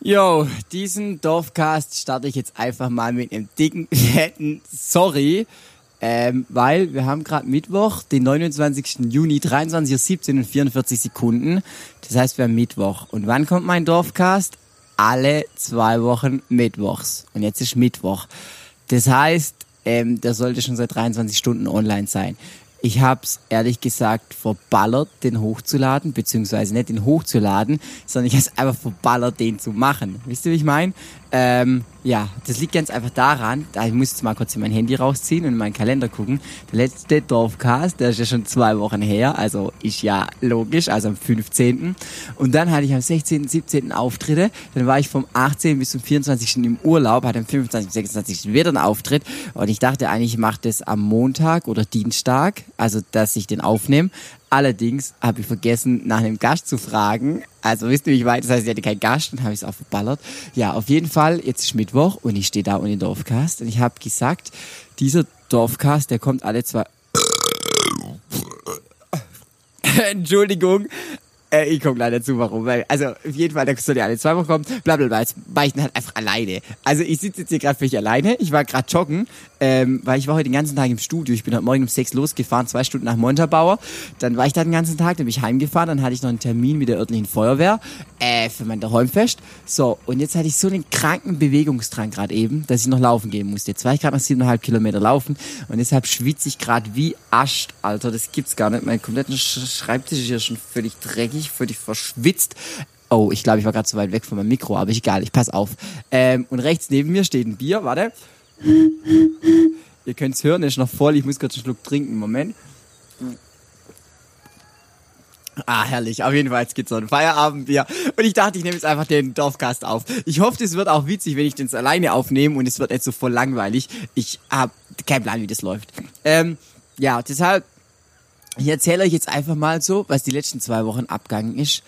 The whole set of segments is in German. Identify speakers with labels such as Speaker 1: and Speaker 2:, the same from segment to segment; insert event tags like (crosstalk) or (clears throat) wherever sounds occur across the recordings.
Speaker 1: Yo, diesen Dorfcast starte ich jetzt einfach mal mit einem dicken, (laughs) fetten Sorry. Ähm, weil wir haben gerade Mittwoch, den 29. Juni, 23.17 Uhr und 44 Sekunden. Das heißt, wir haben Mittwoch. Und wann kommt mein Dorfcast? Alle zwei Wochen Mittwochs. Und jetzt ist Mittwoch. Das heißt, ähm, der sollte schon seit 23 Stunden online sein. Ich hab's ehrlich gesagt verballert, den hochzuladen, beziehungsweise nicht den hochzuladen, sondern ich hab's einfach verballert, den zu machen. Wisst ihr, wie ich meine? Ähm, ja, das liegt ganz einfach daran, da ich muss jetzt mal kurz mein Handy rausziehen und in meinen Kalender gucken. Der letzte Dorfcast, der ist ja schon zwei Wochen her, also ist ja logisch, also am 15. Und dann hatte ich am 16., 17. Auftritte, dann war ich vom 18. bis zum 24. im Urlaub, hatte am 25., 26. wieder einen Auftritt und ich dachte eigentlich, ich mache das am Montag oder Dienstag, also dass ich den aufnehme. Allerdings habe ich vergessen, nach einem Gast zu fragen. Also wisst ihr, wie ich weiß, das heißt, ich hatte keinen Gast und habe es auch verballert. Ja, auf jeden Fall, jetzt ist Mittwoch und ich stehe da ohne Dorfcast. Und ich habe gesagt, dieser Dorfcast, der kommt alle zwei... (laughs) Entschuldigung, äh, ich komme leider zu, warum. Weil, also auf jeden Fall, da soll ja alle zwei Wochen kommen, bla bla bla. Jetzt war ich dann halt einfach alleine. Also ich sitze jetzt hier gerade für mich alleine. Ich war gerade joggen, ähm, weil ich war heute den ganzen Tag im Studio. Ich bin heute Morgen um sechs losgefahren, zwei Stunden nach Montabaur. Dann war ich da den ganzen Tag, dann bin ich heimgefahren, dann hatte ich noch einen Termin mit der örtlichen Feuerwehr äh, für mein Räumfest. So, und jetzt hatte ich so einen kranken Bewegungsdrang gerade eben, dass ich noch laufen gehen musste. Jetzt war ich gerade noch siebeneinhalb Kilometer laufen und deshalb schwitze ich gerade wie Ascht, Alter. Das gibt's gar nicht. Mein kompletter Schreibtisch ist ja schon völlig dreckig, völlig verschwitzt. Oh, ich glaube, ich war gerade zu weit weg von meinem Mikro, aber egal, ich pass auf. Ähm, und rechts neben mir steht ein Bier, warte. Ihr könnt's hören, ist noch voll. Ich muss kurz einen Schluck trinken. Moment. Ah, herrlich. Auf jeden Fall, jetzt gibt's so ein Feierabendbier. Und ich dachte, ich nehme jetzt einfach den Dorfcast auf. Ich hoffe, es wird auch witzig, wenn ich den alleine aufnehme und es wird nicht so voll langweilig. Ich habe keinen Plan, wie das läuft. Ähm, ja, deshalb, ich erzähle euch jetzt einfach mal so, was die letzten zwei Wochen abgegangen ist.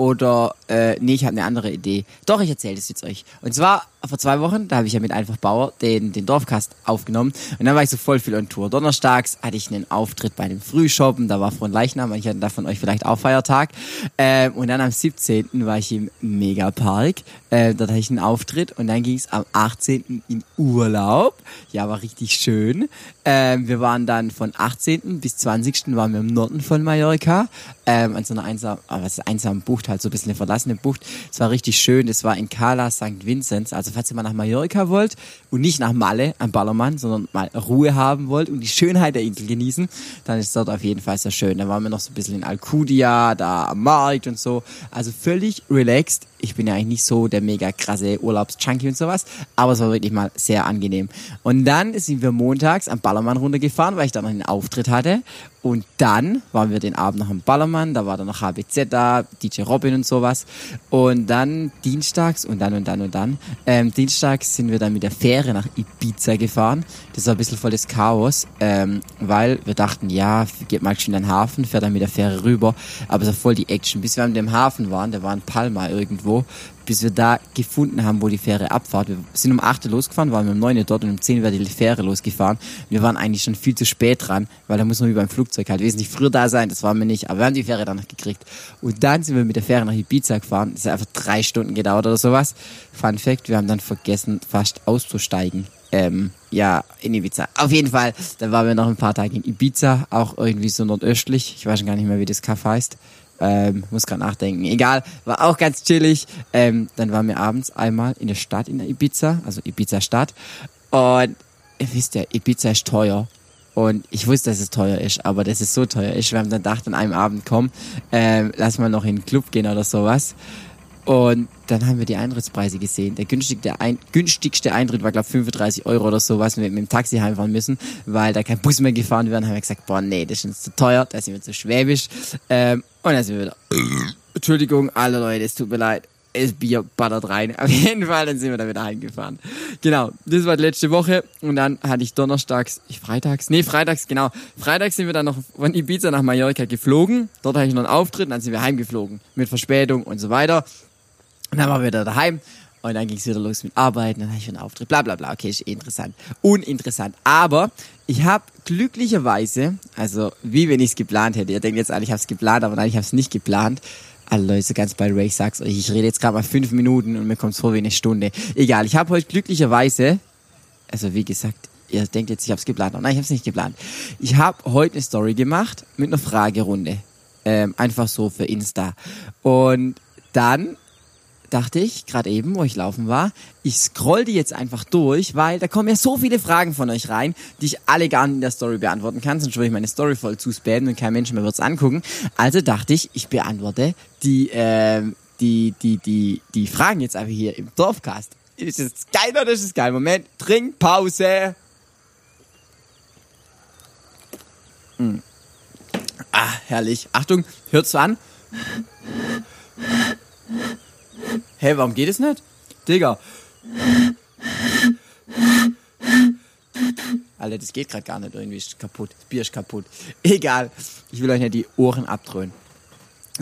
Speaker 1: Oder, äh, nee, ich habe eine andere Idee. Doch, ich erzähle das jetzt euch. Und zwar vor zwei Wochen, da habe ich ja mit Einfach Bauer den, den Dorfcast aufgenommen. Und dann war ich so voll viel on Tour. Donnerstags hatte ich einen Auftritt bei einem Frühshoppen, da war Frohen Leichnam, ich hatte da von euch vielleicht auch Feiertag. Ähm, und dann am 17. war ich im Megapark. Äh, dort hatte ich einen Auftritt und dann ging es am 18. in Urlaub. Ja, war richtig schön. Ähm, wir waren dann von 18. bis 20. waren wir im Norden von Mallorca. Ähm, an so einer einsamen, ah, was ist einsamen Bucht, halt so ein bisschen eine verlassene Bucht. Es war richtig schön. Es war in Cala St. Vincent, also falls ihr mal nach Mallorca wollt und nicht nach Malle am Ballermann, sondern mal Ruhe haben wollt und die Schönheit der Insel genießen, dann ist dort auf jeden Fall sehr schön. Da waren wir noch so ein bisschen in Alcudia, da am Markt und so. Also völlig relaxed. Ich bin ja eigentlich nicht so der mega krasse Urlaubschunky und sowas, aber es war wirklich mal sehr angenehm. Und dann sind wir montags am Ballermann runtergefahren, weil ich da noch einen Auftritt hatte und dann waren wir den Abend noch am Ballermann, da war dann noch HBZ da, DJ Robin und sowas. Und dann dienstags und dann und dann und dann. Ähm, dienstags sind wir dann mit der Fähre nach Ibiza gefahren. Das war ein bisschen voll das Chaos, ähm, weil wir dachten, ja, geht mal schön in den Hafen, fährt dann mit der Fähre rüber. Aber es war voll die Action. Bis wir an dem Hafen waren, der war in Palma irgendwo, bis wir da gefunden haben, wo die Fähre abfahrt. Wir sind um 8 Uhr losgefahren, waren um 9 Uhr dort und um 10 Uhr die Fähre losgefahren. Wir waren eigentlich schon viel zu spät dran, weil da muss man wie beim Flugzeug halt wesentlich früher da sein, das waren wir nicht, aber wir haben die Fähre dann noch gekriegt. Und dann sind wir mit der Fähre nach Ibiza gefahren, das hat einfach drei Stunden gedauert oder sowas. Fun Fact, wir haben dann vergessen, fast auszusteigen. Ähm, ja, in Ibiza. Auf jeden Fall, dann waren wir noch ein paar Tage in Ibiza, auch irgendwie so nordöstlich. Ich weiß schon gar nicht mehr, wie das Kaff heißt. Ähm, muss gerade nachdenken. Egal, war auch ganz chillig. Ähm, dann waren wir abends einmal in der Stadt, in der Ibiza, also Ibiza Stadt. Und ihr wisst ja, Ibiza ist teuer. Und ich wusste, dass es teuer ist, aber dass es so teuer ist. Wir haben dann gedacht, an einem Abend, komm, ähm, lass mal noch in den Club gehen oder sowas. Und dann haben wir die Eintrittspreise gesehen. Der günstigste, ein, günstigste Eintritt war, glaube 35 Euro oder sowas, wenn wir mit dem Taxi heimfahren müssen, weil da kein Bus mehr gefahren wird. haben wir gesagt, boah, nee, das ist uns zu teuer, da sind wir zu schwäbisch. Ähm, und dann sind wir wieder, Entschuldigung, alle Leute, es tut mir leid. Das Bier buttert rein. Auf jeden Fall, dann sind wir da wieder heimgefahren. Genau, das war die letzte Woche. Und dann hatte ich donnerstags, ich freitags, nee, freitags, genau. Freitags sind wir dann noch von Ibiza nach Mallorca geflogen. Dort hatte ich noch einen Auftritt, und dann sind wir heimgeflogen. Mit Verspätung und so weiter. Und dann waren wir wieder daheim und dann ging es wieder los mit Arbeiten, dann habe ich einen Auftritt, bla bla bla. Okay, ist eh interessant. Uninteressant. Aber ich habe glücklicherweise, also wie wenn ich es geplant hätte, ihr denkt jetzt alle, ich habe es geplant, aber nein, ich habe es nicht geplant. Alle Leute, ganz bei Ray, sag's euch, ich rede jetzt gerade mal fünf Minuten und mir kommt's vor wie eine Stunde. Egal, ich habe heute glücklicherweise, also wie gesagt, ihr denkt jetzt, ich habe es geplant. Nein, ich habe es nicht geplant. Ich habe heute eine Story gemacht mit einer Fragerunde. Ähm, einfach so für Insta. Und dann dachte ich, gerade eben, wo ich laufen war, ich scroll die jetzt einfach durch, weil da kommen ja so viele Fragen von euch rein, die ich alle gar nicht in der Story beantworten kann, sonst würde ich meine Story voll zuspammen und kein Mensch mehr wird's angucken. Also dachte ich, ich beantworte die, äh, die, die, die, die Fragen jetzt einfach hier im Dorfcast. Ist das geil oder ist das geil? Moment, Trinkpause. Hm. Ah, herrlich. Achtung, hört's an. Hä, warum geht es nicht? Digga. Alter, das geht gerade gar nicht. Irgendwie ist kaputt. Das Bier ist kaputt. Egal. Ich will euch nicht die Ohren abdröhnen.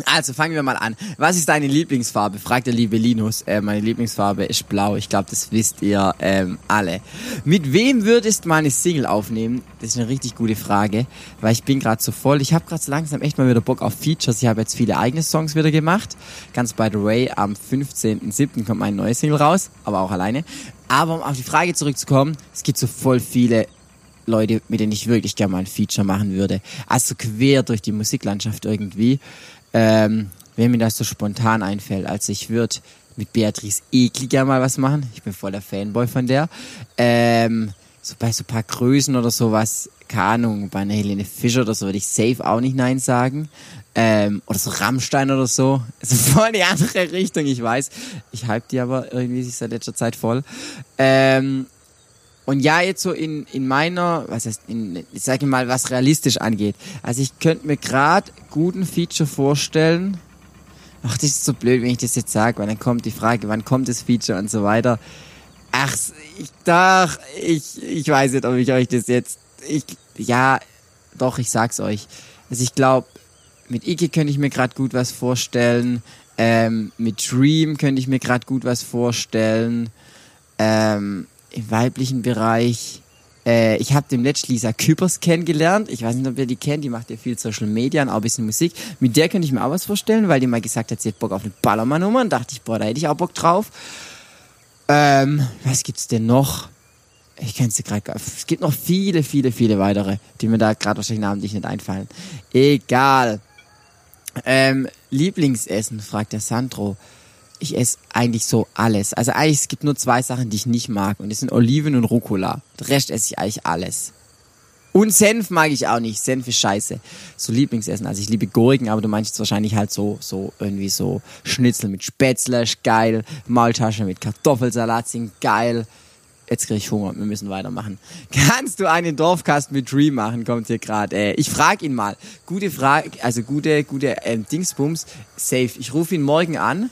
Speaker 1: Also fangen wir mal an. Was ist deine Lieblingsfarbe? fragt der liebe Linus. Äh, meine Lieblingsfarbe ist blau. Ich glaube, das wisst ihr ähm, alle. Mit wem würdest du mal eine Single aufnehmen? Das ist eine richtig gute Frage, weil ich bin gerade so voll. Ich habe gerade so langsam echt mal wieder Bock auf Features. Ich habe jetzt viele eigene Songs wieder gemacht. Ganz by the way, am 15.07. kommt mein neues Single raus, aber auch alleine. Aber um auf die Frage zurückzukommen, es gibt so voll viele Leute, mit denen ich wirklich gerne mal ein Feature machen würde. Also quer durch die Musiklandschaft irgendwie. Ähm, wenn mir das so spontan einfällt, also ich würde mit Beatrice gerne mal was machen. Ich bin voll der Fanboy von der. Ähm, so bei so ein paar Größen oder sowas, keine Ahnung, bei einer Helene Fischer oder so würde ich safe auch nicht Nein sagen. Ähm, oder so Rammstein oder so. (laughs) Also voll die andere Richtung, ich weiß. Ich hype die aber irgendwie seit letzter Zeit voll. Ähm, und ja, jetzt so in, in meiner, was heißt, in, ich sage mal, was realistisch angeht. Also ich könnte mir gerade guten Feature vorstellen. Ach, das ist so blöd, wenn ich das jetzt sage, weil dann kommt die Frage, wann kommt das Feature und so weiter. Ach, ich dachte, ich, ich weiß nicht, ob ich euch das jetzt, ich, ja, doch, ich sag's euch. Also ich glaube, mit Ike könnte ich mir gerade gut was vorstellen. Ähm, mit Dream könnte ich mir gerade gut was vorstellen. Ähm, im weiblichen Bereich. Äh, ich habe dem letzten Lisa Küpers kennengelernt. Ich weiß nicht, ob ihr die kennt. Die macht ja viel Social Media und auch ein bisschen Musik. Mit der könnte ich mir auch was vorstellen, weil die mal gesagt hat, sie hat Bock auf eine Ballermann-Nummer. Und dachte ich, boah, da hätte ich auch Bock drauf. Ähm, was gibt's denn noch? Ich kenne sie gerade. Es gibt noch viele, viele, viele weitere, die mir da gerade wahrscheinlich namentlich nicht einfallen. Egal. Ähm, Lieblingsessen, fragt der Sandro ich esse eigentlich so alles. Also eigentlich es gibt nur zwei Sachen, die ich nicht mag und das sind Oliven und Rucola. Den Rest esse ich eigentlich alles. Und Senf mag ich auch nicht. Senf ist scheiße. So Lieblingsessen. Also ich liebe Gurken, aber du meinst jetzt wahrscheinlich halt so, so irgendwie so Schnitzel mit Spätzle geil. Maultasche mit Kartoffelsalat sind geil. Jetzt kriege ich Hunger, wir müssen weitermachen. (laughs) Kannst du einen Dorfcast mit Dream machen? Kommt hier gerade. Äh, ich frage ihn mal. Gute Frage, also gute, gute ähm, Dingsbums. Safe. Ich rufe ihn morgen an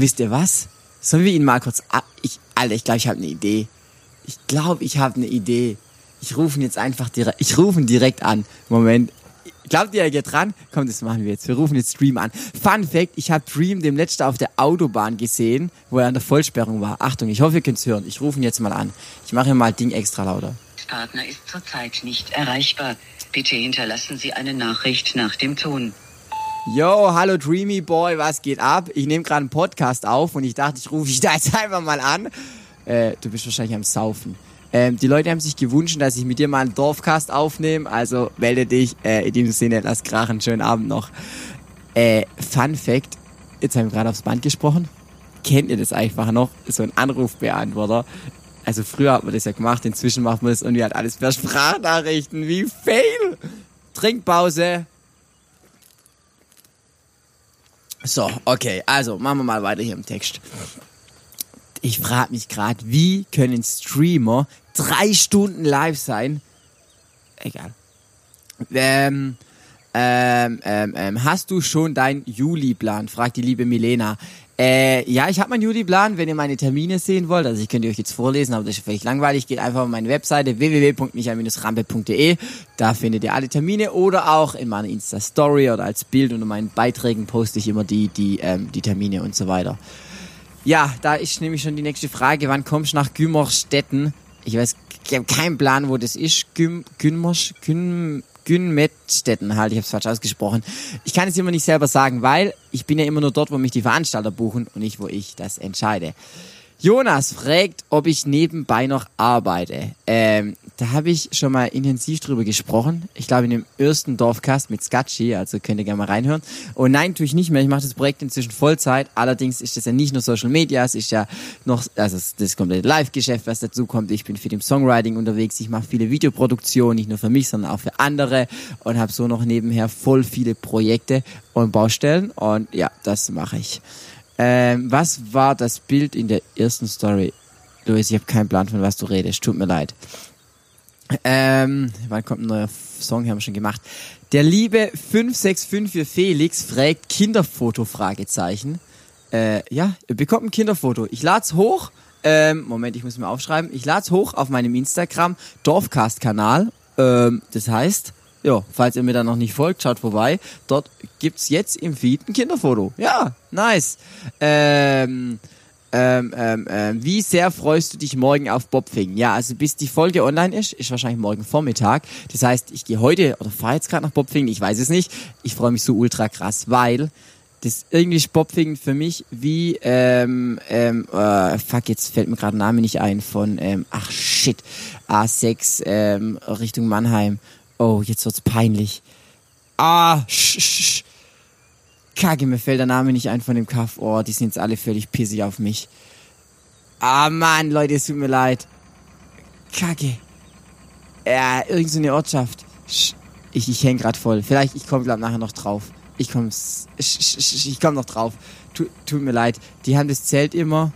Speaker 1: wisst ihr was? Sollen wir ihn mal kurz ab? Ich, Alter, ich glaube, ich habe eine Idee. Ich glaube, ich habe eine Idee. Ich rufe ihn jetzt einfach direkt, ich rufe ihn direkt an. Moment. Glaubt ihr, er geht dran? Komm, das machen wir jetzt. Wir rufen jetzt Dream an. Fun Fact, ich habe Dream dem letzten auf der Autobahn gesehen, wo er an der Vollsperrung war. Achtung, ich hoffe, ihr könnt es hören. Ich rufe ihn jetzt mal an. Ich mache mal Ding extra lauter.
Speaker 2: Partner ist zurzeit nicht erreichbar. Bitte hinterlassen Sie eine Nachricht nach dem Ton.
Speaker 1: Yo, hallo Dreamy Boy, was geht ab? Ich nehme gerade einen Podcast auf und ich dachte, ich rufe dich da jetzt (laughs) einfach mal an. Äh, du bist wahrscheinlich am Saufen. Ähm, die Leute haben sich gewünscht, dass ich mit dir mal einen Dorfcast aufnehme, also melde dich. Äh, in diesem Sinne, lass krachen, schönen Abend noch. Äh, Fun Fact, jetzt haben wir gerade aufs Band gesprochen. Kennt ihr das einfach noch? So ein Anrufbeantworter. Also früher hat man das ja gemacht, inzwischen macht man das irgendwie halt alles per Sprachnachrichten. Wie fail! Trinkpause. So, okay, also machen wir mal weiter hier im Text. Ich frage mich gerade, wie können Streamer drei Stunden live sein? Egal. Ähm, ähm, ähm, ähm, hast du schon deinen Juli-Plan? fragt die liebe Milena. Äh, ja, ich habe meinen Juli-Plan, wenn ihr meine Termine sehen wollt. Also ich könnte euch jetzt vorlesen, aber das ist völlig langweilig. Geht einfach auf meine Webseite www.michael-rampe.de. Da findet ihr alle Termine oder auch in meiner Insta-Story oder als Bild unter meinen Beiträgen poste ich immer die, die, ähm, die Termine und so weiter. Ja, da ist nämlich schon die nächste Frage. Wann kommst du nach Gümmerstetten? Ich weiß, ich habe keinen Plan, wo das ist. Güm, Gümmersch, Güm, Günmettstetten halt, ich habe es falsch ausgesprochen. Ich kann es immer nicht selber sagen, weil ich bin ja immer nur dort, wo mich die Veranstalter buchen und nicht, wo ich das entscheide. Jonas fragt, ob ich nebenbei noch arbeite. Ähm, da habe ich schon mal intensiv drüber gesprochen. Ich glaube in dem ersten Dorfcast mit Skatschi, also könnt ihr gerne mal reinhören. Und nein, tue ich nicht mehr. Ich mache das Projekt inzwischen Vollzeit. Allerdings ist das ja nicht nur Social Media, es ist ja noch, also das komplette Live-Geschäft, was dazu kommt. Ich bin für dem Songwriting unterwegs. Ich mache viele Videoproduktionen, nicht nur für mich, sondern auch für andere und habe so noch nebenher voll viele Projekte und Baustellen. Und ja, das mache ich. Ähm, was war das Bild in der ersten Story? Luis, ich habe keinen Plan, von was du redest. Tut mir leid. Ähm, wann kommt ein neuer Song? Haben wir schon gemacht. Der liebe 565 für Felix fragt Kinderfoto? Fragezeichen. Äh, ja, ihr bekommt ein Kinderfoto. Ich lad's hoch. Ähm, Moment, ich muss mir aufschreiben. Ich lad's hoch auf meinem Instagram Dorfcast-Kanal. Ähm, das heißt, ja, falls ihr mir da noch nicht folgt, schaut vorbei. Dort gibt's jetzt im Feed ein Kinderfoto. Ja, nice. Ähm, ähm, ähm, ähm, wie sehr freust du dich morgen auf Bobfing? Ja, also bis die Folge online ist, ist wahrscheinlich morgen Vormittag. Das heißt, ich gehe heute oder fahre jetzt gerade nach Bobfing, ich weiß es nicht. Ich freue mich so ultra krass, weil das irgendwie ist Bobfing für mich wie ähm, ähm, äh, fuck jetzt fällt mir gerade Name nicht ein von ähm, ach shit A6 ähm, Richtung Mannheim Oh, jetzt wird's peinlich. Ah, sch, sch. Kacke, mir fällt der Name nicht ein von dem Kaff. Oh, die sind jetzt alle völlig pissig auf mich. Ah, Mann, Leute, es tut mir leid. Kacke. Ja, irgend so eine Ortschaft. Sch, ich, ich häng grad voll. Vielleicht, ich komme glaub nachher noch drauf. Ich komm, ich komm noch drauf. Tut, tut mir leid. Die haben das Zelt immer.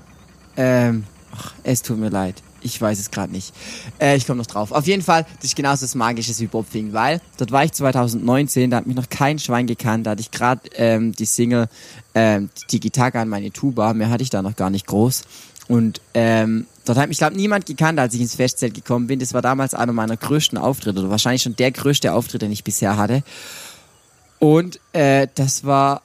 Speaker 1: Ähm, ach, es tut mir leid. Ich weiß es gerade nicht. Äh, ich komme noch drauf. Auf jeden Fall, das ist genauso das Magische wie Bobfing, weil dort war ich 2019, da hat mich noch kein Schwein gekannt, da hatte ich gerade ähm, die Single ähm, die Gitarre an meine Tuba, mehr hatte ich da noch gar nicht groß. Und ähm, dort hat mich, glaube niemand gekannt, als ich ins Festzelt gekommen bin. Das war damals einer meiner größten Auftritte, oder wahrscheinlich schon der größte Auftritt, den ich bisher hatte. Und äh, das war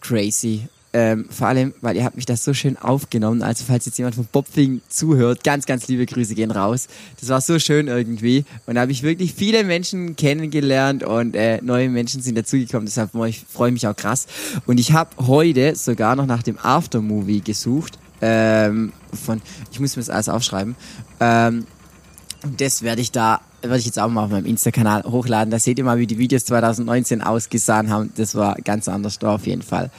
Speaker 1: crazy. Ähm, vor allem, weil ihr habt mich das so schön aufgenommen. Also falls jetzt jemand von Bobfing zuhört, ganz, ganz liebe Grüße gehen raus. Das war so schön irgendwie. Und da habe ich wirklich viele Menschen kennengelernt und äh, neue Menschen sind dazugekommen. Deshalb freue ich mich auch krass. Und ich habe heute sogar noch nach dem Aftermovie gesucht. Ähm, von, ich muss mir das alles aufschreiben. Ähm, das werde ich da werde ich jetzt auch mal auf meinem Insta-Kanal hochladen. Da seht ihr mal, wie die Videos 2019 ausgesehen haben. Das war ganz anders da auf jeden Fall.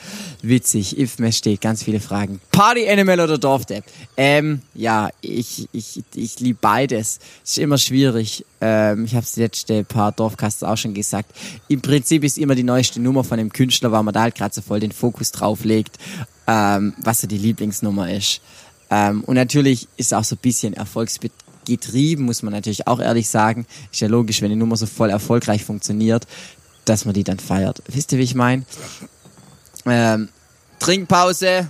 Speaker 1: Witzig. If steht, ganz viele Fragen. Party Animal oder Dorfdepp? Ähm, ja, ich, ich, ich liebe beides. Ist immer schwierig. Ähm, ich habe es letzte paar Dorfcasts auch schon gesagt. Im Prinzip ist immer die neueste Nummer von dem Künstler, weil man da halt gerade so voll den Fokus drauf legt, ähm, was so die Lieblingsnummer ist. Ähm, und natürlich ist auch so ein bisschen Erfolgsbit getrieben, muss man natürlich auch ehrlich sagen. Ist ja logisch, wenn die Nummer so voll erfolgreich funktioniert, dass man die dann feiert. Wisst ihr, wie ich meine? Ähm, Trinkpause.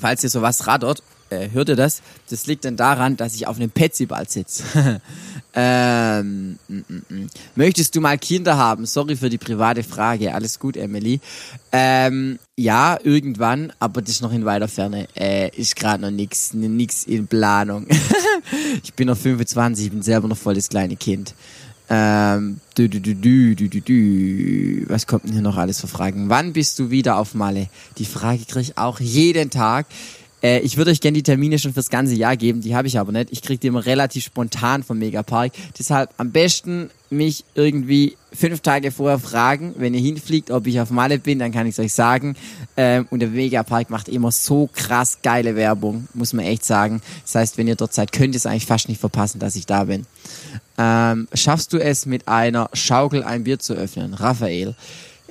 Speaker 1: Falls ihr sowas rattert, äh, hört ihr das? Das liegt dann daran, dass ich auf einem Petsyball sitze. (laughs) ähm, m -m -m. Möchtest du mal Kinder haben? Sorry für die private Frage. Alles gut, Emily. Ähm, ja, irgendwann, aber das ist noch in weiter Ferne. Äh, ist gerade noch nix, nix in Planung. (laughs) ich bin noch 25, ich bin selber noch voll das kleine Kind. Ähm, du, du, du, du, du, du, du. Was kommt denn hier noch alles für Fragen? Wann bist du wieder auf Malle? Die Frage kriege ich auch jeden Tag. Äh, ich würde euch gerne die Termine schon fürs ganze Jahr geben, die habe ich aber nicht. Ich kriege die immer relativ spontan vom Megapark. Deshalb am besten mich irgendwie fünf Tage vorher fragen, wenn ihr hinfliegt, ob ich auf Malle bin, dann kann ich es euch sagen. Ähm, und der Megapark macht immer so krass geile Werbung, muss man echt sagen. Das heißt, wenn ihr dort seid, könnt ihr es eigentlich fast nicht verpassen, dass ich da bin. Ähm, schaffst du es mit einer Schaukel ein Bier zu öffnen? Raphael.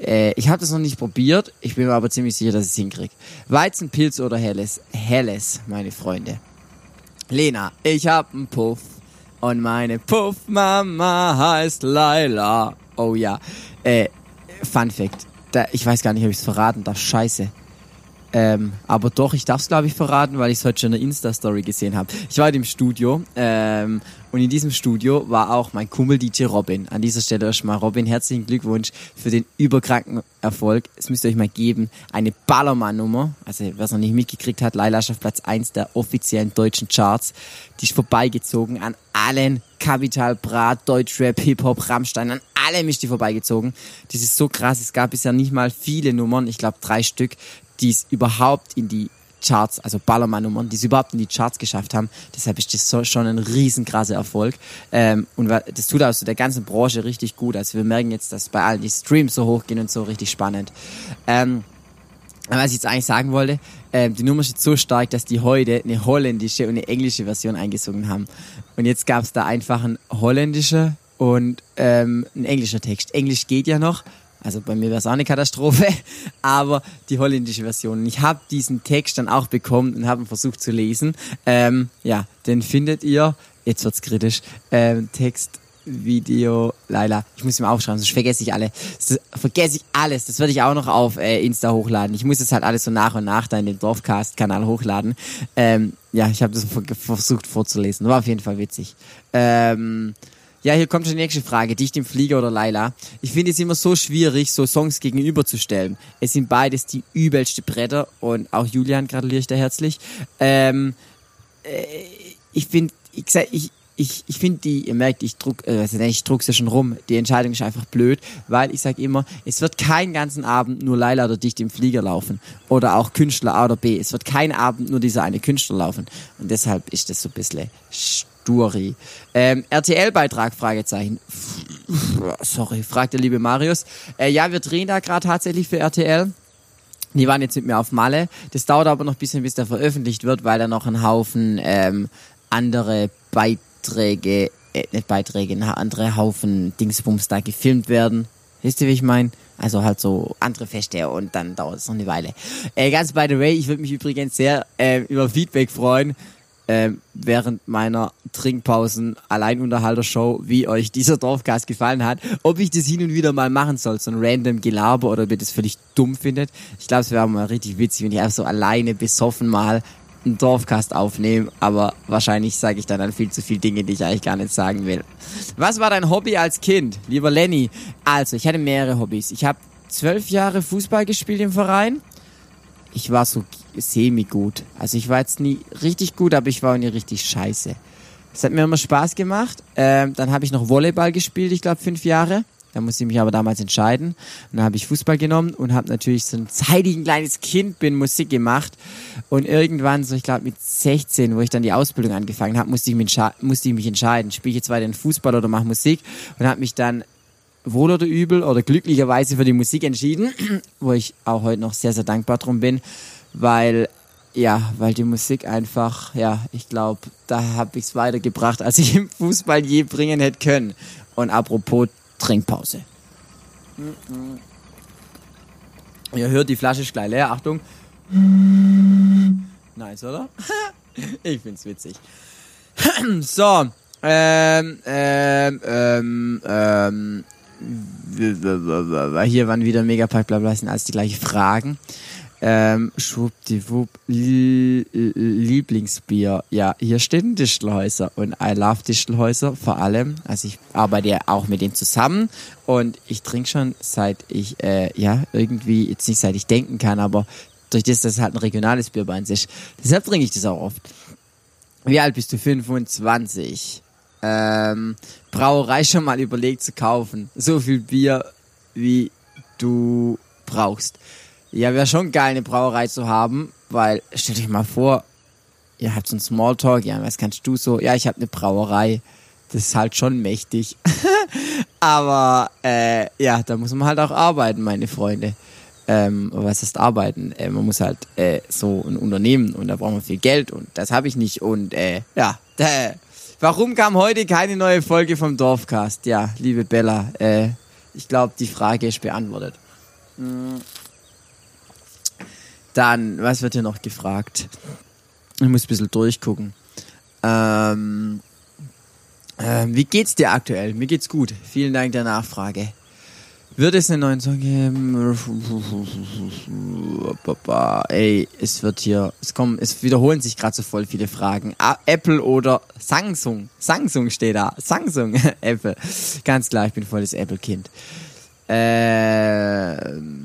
Speaker 1: Äh, ich habe das noch nicht probiert, ich bin mir aber ziemlich sicher, dass ich es hinkriege. Weizenpilz oder Helles? Helles, meine Freunde. Lena, ich hab einen Puff und meine Puffmama heißt Laila. Oh ja. Äh, Fun Fact. Da, ich weiß gar nicht, ob ich es verraten darf. Scheiße. Ähm, aber doch, ich darf es glaube ich verraten, weil ich es heute schon in der Insta-Story gesehen habe. Ich war heute im Studio ähm, und in diesem Studio war auch mein Kumpel DJ Robin. An dieser Stelle erstmal Robin, herzlichen Glückwunsch für den überkranken Erfolg. Es müsst ihr euch mal geben. Eine Ballermann-Nummer. Also wer es noch nicht mitgekriegt hat, Laila auf Platz 1 der offiziellen deutschen Charts. Die ist vorbeigezogen an allen Capital Brat, Deutschrap, Hip-Hop, Rammstein, an allem ist die vorbeigezogen. Das ist so krass. Es gab bisher nicht mal viele Nummern, ich glaube drei Stück, die es überhaupt in die Charts, also Ballermann-Nummern, die es überhaupt in die Charts geschafft haben. Deshalb ist das so, schon ein riesenkrasser Erfolg. Ähm, und das tut also der ganzen Branche richtig gut. Also wir merken jetzt, dass bei allen die Streams so hoch gehen und so richtig spannend. Ähm, was ich jetzt eigentlich sagen wollte, ähm, die Nummer ist so stark, dass die heute eine holländische und eine englische Version eingesungen haben. Und jetzt gab es da einfach ein holländischer und ähm, ein englischer Text. Englisch geht ja noch, also bei mir wäre es auch eine Katastrophe, (laughs) aber die holländische Version. Ich habe diesen Text dann auch bekommen und habe versucht zu lesen. Ähm, ja, den findet ihr, jetzt wird's kritisch, ähm, Text Video, Laila. Ich muss ihn aufschreiben, sonst vergesse ich alle. Das vergesse ich alles. Das werde ich auch noch auf äh, Insta hochladen. Ich muss das halt alles so nach und nach da in den Dorfcast-Kanal hochladen. Ähm, ja, ich habe das versucht vorzulesen. War auf jeden Fall witzig. Ähm, ja, hier kommt schon die nächste Frage. Dicht im Flieger oder Laila? Ich finde es immer so schwierig, so Songs gegenüberzustellen. Es sind beides die übelste Bretter und auch Julian gratuliere ich da herzlich. Ähm, äh, ich finde, ich, ich, ich, ich finde die, ihr merkt, ich druck, äh, also ich druck's ja schon rum, die Entscheidung ist einfach blöd, weil ich sage immer, es wird keinen ganzen Abend nur Laila oder Dicht im Flieger laufen oder auch Künstler A oder B. Es wird keinen Abend nur dieser eine Künstler laufen und deshalb ist das so ein bisschen Sturi. Ähm, RTL-Beitrag, Fragezeichen. Sorry, fragt der liebe Marius. Äh, ja, wir drehen da gerade tatsächlich für RTL. Die waren jetzt mit mir auf Malle. Das dauert aber noch ein bisschen, bis der veröffentlicht wird, weil da noch ein Haufen ähm, andere Beiträge, äh, nicht Beiträge, andere Haufen Dingsbums da gefilmt werden. Wisst ihr, wie ich meine? Also halt so andere Feste und dann dauert es noch eine Weile. Äh, ganz by the way, ich würde mich übrigens sehr äh, über Feedback freuen äh, während meiner Trinkpausen Alleinunterhalter-Show, wie euch dieser Dorfcast gefallen hat. Ob ich das hin und wieder mal machen soll, so ein random Gelaber oder ob ihr das völlig dumm findet. Ich glaube, es wäre mal richtig witzig, wenn ich einfach so alleine besoffen mal einen Dorfcast aufnehme, aber wahrscheinlich sage ich dann, dann viel zu viele Dinge, die ich eigentlich gar nicht sagen will. Was war dein Hobby als Kind, lieber Lenny? Also, ich hatte mehrere Hobbys. Ich habe zwölf Jahre Fußball gespielt im Verein ich war so semi gut. Also ich war jetzt nie richtig gut, aber ich war auch nie richtig scheiße. Das hat mir immer Spaß gemacht. Ähm, dann habe ich noch Volleyball gespielt, ich glaube fünf Jahre. Da musste ich mich aber damals entscheiden. Und dann habe ich Fußball genommen und habe natürlich so ein zeitigen kleines Kind bin Musik gemacht. Und irgendwann, so ich glaube mit 16, wo ich dann die Ausbildung angefangen habe, musste ich mich, musste ich mich entscheiden, spiele ich jetzt weiter in Fußball oder mache Musik. Und habe mich dann wohl oder übel oder glücklicherweise für die Musik entschieden, (clears throat) wo ich auch heute noch sehr, sehr dankbar drum bin, weil ja, weil die Musik einfach, ja, ich glaube, da habe ich es weitergebracht, als ich im Fußball je bringen hätte können. Und apropos Trinkpause. Ihr hört, die Flasche ist gleich leer. Achtung. Nice, oder? (laughs) ich find's witzig. (clears throat) so. Ähm, ähm, ähm, ähm, hier waren wieder Megapack, bla bla, sind alles die gleichen Fragen. Ähm, schwuppdiwupp, Lieblingsbier. Ja, hier stehen Distelhäuser und I love Distelhäuser vor allem. Also ich arbeite ja auch mit denen zusammen und ich trinke schon seit ich, äh, ja, irgendwie, jetzt nicht seit ich denken kann, aber durch das, dass es halt ein regionales Bier bei uns ist. Deshalb trinke ich das auch oft. Wie alt bist du? 25 ähm, Brauerei schon mal überlegt zu kaufen. So viel Bier, wie du brauchst. Ja, wäre schon geil, eine Brauerei zu haben, weil, stell dich mal vor, ihr habt so einen Smalltalk, ja, was kannst du so? Ja, ich habe eine Brauerei. Das ist halt schon mächtig. (laughs) Aber äh, ja, da muss man halt auch arbeiten, meine Freunde. Ähm, was heißt arbeiten? Äh, man muss halt äh, so ein Unternehmen und da braucht man viel Geld und das habe ich nicht. Und äh, ja, (laughs) äh, Warum kam heute keine neue Folge vom Dorfcast? Ja, liebe Bella, äh, ich glaube, die Frage ist beantwortet. Hm. Dann, was wird hier noch gefragt? Ich muss ein bisschen durchgucken. Ähm, äh, wie geht's dir aktuell? Mir geht's gut. Vielen Dank der Nachfrage. Wird es einen neuen Song geben? ey, es wird hier, es kommen, es wiederholen sich gerade so voll viele Fragen. Apple oder Samsung? Samsung steht da. Samsung, (laughs) Apple. Ganz klar, ich bin volles Apple-Kind. Äh,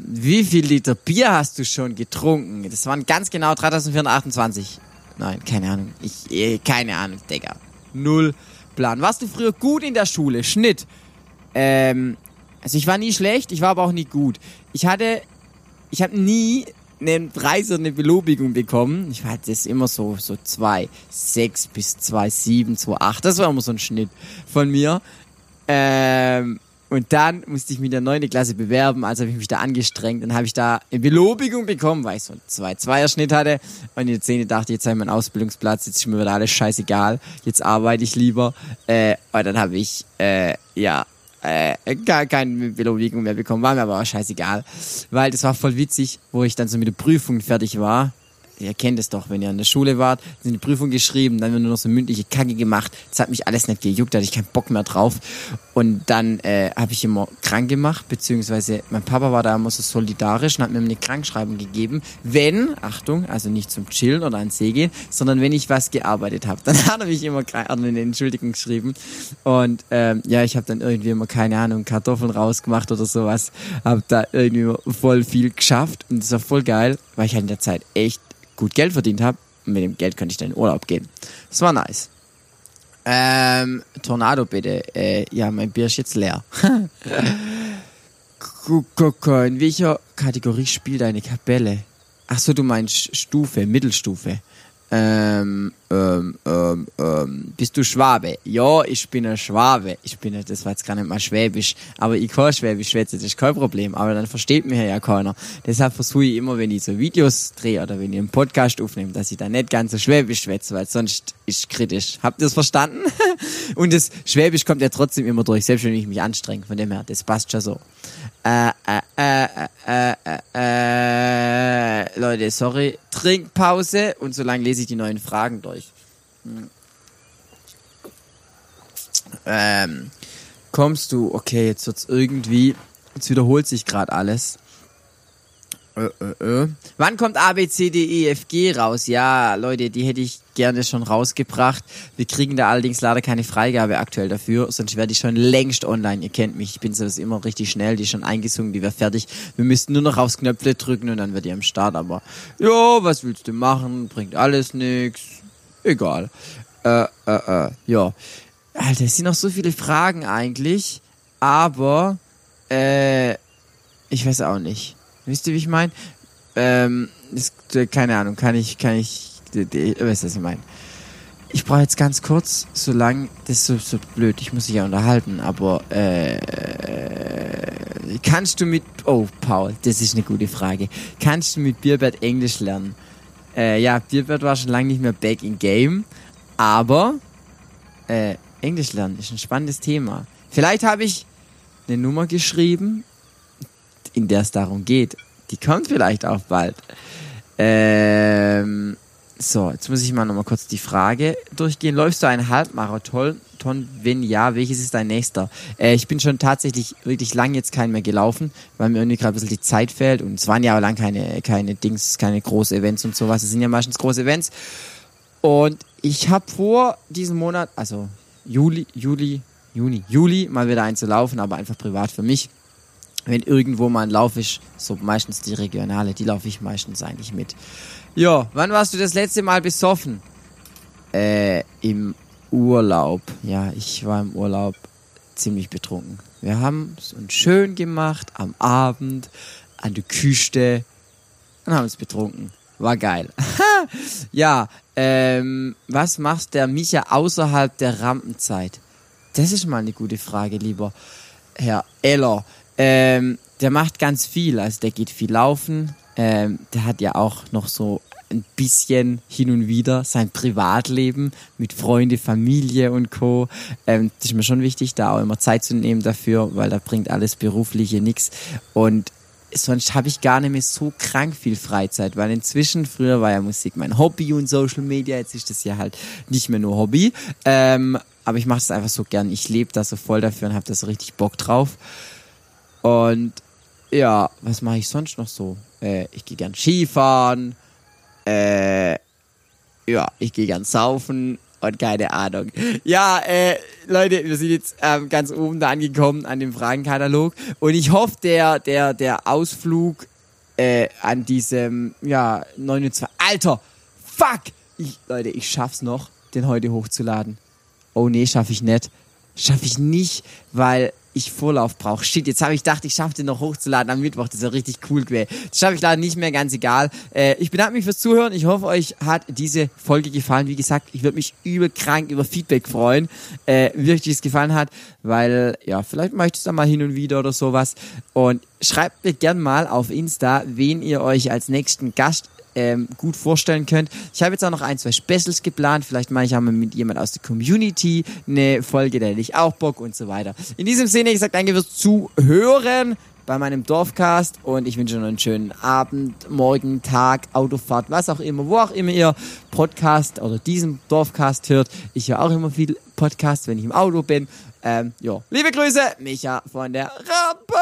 Speaker 1: wie viel Liter Bier hast du schon getrunken? Das waren ganz genau 3428. Nein, keine Ahnung. Ich, eh, keine Ahnung, Digga. Null Plan. Warst du früher gut in der Schule? Schnitt. Ähm, also ich war nie schlecht, ich war aber auch nie gut. Ich hatte, ich habe nie einen Preis oder eine Belobigung bekommen. Ich hatte das immer so, so zwei, sechs bis zwei, sieben, zwei, acht. Das war immer so ein Schnitt von mir. Ähm, und dann musste ich mich in der neunten Klasse bewerben, also habe ich mich da angestrengt. Dann habe ich da eine Belobigung bekommen, weil ich so einen zwei zweier Schnitt hatte. Und in der Zehnte dachte ich, jetzt habe ich meinen Ausbildungsplatz, jetzt ist mir wieder alles scheißegal. Jetzt arbeite ich lieber. Äh, und dann habe ich, äh, ja, äh, gar keine Belobigung mehr bekommen. War mir aber auch scheißegal. Weil das war voll witzig, wo ich dann so mit der Prüfung fertig war ihr kennt es doch, wenn ihr in der Schule wart, sind die Prüfung geschrieben, dann wird nur noch so mündliche Kacke gemacht. Das hat mich alles nicht gejuckt, da hatte ich keinen Bock mehr drauf. Und dann äh, habe ich immer krank gemacht, beziehungsweise mein Papa war da immer so solidarisch und hat mir eine Krankschreibung gegeben, wenn, Achtung, also nicht zum Chillen oder ans See gehen, sondern wenn ich was gearbeitet habe. (laughs) Dann hat er mich immer eine Entschuldigung geschrieben. Und ähm, ja, ich habe dann irgendwie immer, keine Ahnung, Kartoffeln rausgemacht oder sowas. Habe da irgendwie voll viel geschafft und das war voll geil, weil ich halt in der Zeit echt gut Geld verdient habe. Und mit dem Geld könnte ich dann in Urlaub gehen. Das war nice. Ähm, Tornado bitte. Äh, ja, mein Bier ist jetzt leer. (laughs) in welcher Kategorie spielt deine Kapelle? Ach so, du meinst Stufe, Mittelstufe. Ähm, ähm, ähm, ähm, bist du Schwabe? Ja, ich bin ein Schwabe. Ich bin, das war jetzt gar nicht mal Schwäbisch, aber ich kann Schwäbisch schwätzen, das ist kein Problem, aber dann versteht mich ja keiner. Deshalb versuche ich immer, wenn ich so Videos drehe oder wenn ich einen Podcast aufnehme, dass ich da nicht ganz so Schwäbisch schwätze, weil sonst ist kritisch. Habt ihr das verstanden? (laughs) Und das Schwäbisch kommt ja trotzdem immer durch, selbst wenn ich mich anstrenge, von dem her, das passt schon so. Äh, äh, äh, äh, äh, äh, Leute, sorry, Trinkpause und so lange lese ich die neuen Fragen durch. Hm. Ähm, kommst du, okay, jetzt wird's irgendwie, jetzt wiederholt sich gerade alles. Äh, äh, äh. Wann kommt A, B, C, D, E, F, G raus? Ja, Leute, die hätte ich gerne schon rausgebracht. Wir kriegen da allerdings leider keine Freigabe aktuell dafür, sonst wäre die schon längst online. Ihr kennt mich, ich bin sowas immer richtig schnell, die ist schon eingesungen, die wäre fertig. Wir müssten nur noch aufs Knöpfle drücken und dann wird die am Start. Aber ja, was willst du machen? Bringt alles nix. Egal. Äh, äh, äh, ja. Alter, es sind noch so viele Fragen eigentlich, aber äh, ich weiß auch nicht. Wisst ihr, wie ich meine? Ähm, ist, keine Ahnung, kann ich, kann ich, ihr wisst, was ich meine. Ich brauche jetzt ganz kurz, solange, das ist so, so blöd, ich muss mich ja unterhalten, aber äh, kannst du mit, oh Paul, das ist eine gute Frage, kannst du mit Bierbert Englisch lernen? Äh, ja, Bierbert war schon lange nicht mehr back in game, aber äh, Englisch lernen ist ein spannendes Thema. Vielleicht habe ich eine Nummer geschrieben in der es darum geht. Die kommt vielleicht auch bald. Ähm, so, jetzt muss ich mal nochmal kurz die Frage durchgehen. Läufst du einen Halbmarathon? Wenn ja, welches ist dein nächster? Äh, ich bin schon tatsächlich wirklich lang jetzt keinen mehr gelaufen, weil mir irgendwie gerade ein bisschen die Zeit fehlt. Und es waren ja lang keine, keine Dings, keine große Events und sowas. Es sind ja meistens große Events. Und ich habe vor, diesen Monat, also Juli, Juli, Juni, Juli, mal wieder einzulaufen, aber einfach privat für mich wenn irgendwo mal ein Lauf ist, so meistens die regionale, die laufe ich meistens eigentlich mit. Ja, wann warst du das letzte Mal besoffen? Äh, im Urlaub. Ja, ich war im Urlaub ziemlich betrunken. Wir haben es uns schön gemacht am Abend an der Küste und haben uns betrunken. War geil. (laughs) ja, ähm, was macht der Micha außerhalb der Rampenzeit? Das ist mal eine gute Frage, lieber Herr Eller. Ähm, der macht ganz viel, also der geht viel laufen. Ähm, der hat ja auch noch so ein bisschen hin und wieder sein Privatleben mit Freunde, Familie und Co. Ähm, das ist mir schon wichtig, da auch immer Zeit zu nehmen dafür, weil da bringt alles Berufliche nichts. Und sonst habe ich gar nicht mehr so krank viel Freizeit, weil inzwischen, früher war ja Musik mein Hobby und Social Media, jetzt ist das ja halt nicht mehr nur Hobby. Ähm, aber ich mache es einfach so gern. Ich lebe da so voll dafür und habe da so richtig Bock drauf. Und ja, was mache ich sonst noch so? Äh, ich gehe gern Skifahren. Äh, ja, ich gehe gern saufen und keine Ahnung. Ja, äh, Leute, wir sind jetzt ähm, ganz oben da angekommen an dem Fragenkatalog und ich hoffe, der, der, der Ausflug äh, an diesem, ja, 29. Alter, fuck! Ich, Leute, ich schaff's noch, den heute hochzuladen. Oh nee, schaff ich nicht. Schaff ich nicht, weil ich Vorlauf brauche. Shit, jetzt habe ich gedacht, ich schaffe den noch hochzuladen am Mittwoch. Das ist ja richtig cool gewesen. Das schaffe ich leider nicht mehr, ganz egal. Äh, ich bedanke mich fürs Zuhören. Ich hoffe, euch hat diese Folge gefallen. Wie gesagt, ich würde mich überkrank über Feedback freuen, äh, wie euch das gefallen hat, weil, ja, vielleicht mache ich das dann mal hin und wieder oder sowas. Und schreibt mir gern mal auf Insta, wen ihr euch als nächsten Gast ähm, gut vorstellen könnt. Ich habe jetzt auch noch ein, zwei Specials geplant. Vielleicht mache ich auch mal mit jemand aus der Community eine Folge, da hätte ich auch Bock und so weiter. In diesem Sinne, ich sage danke fürs Zuhören bei meinem Dorfcast und ich wünsche euch noch einen schönen Abend, Morgen, Tag, Autofahrt, was auch immer, wo auch immer ihr Podcast oder diesen Dorfcast hört. Ich höre auch immer viel Podcast, wenn ich im Auto bin. Ähm, ja. Liebe Grüße, Micha von der Rampe.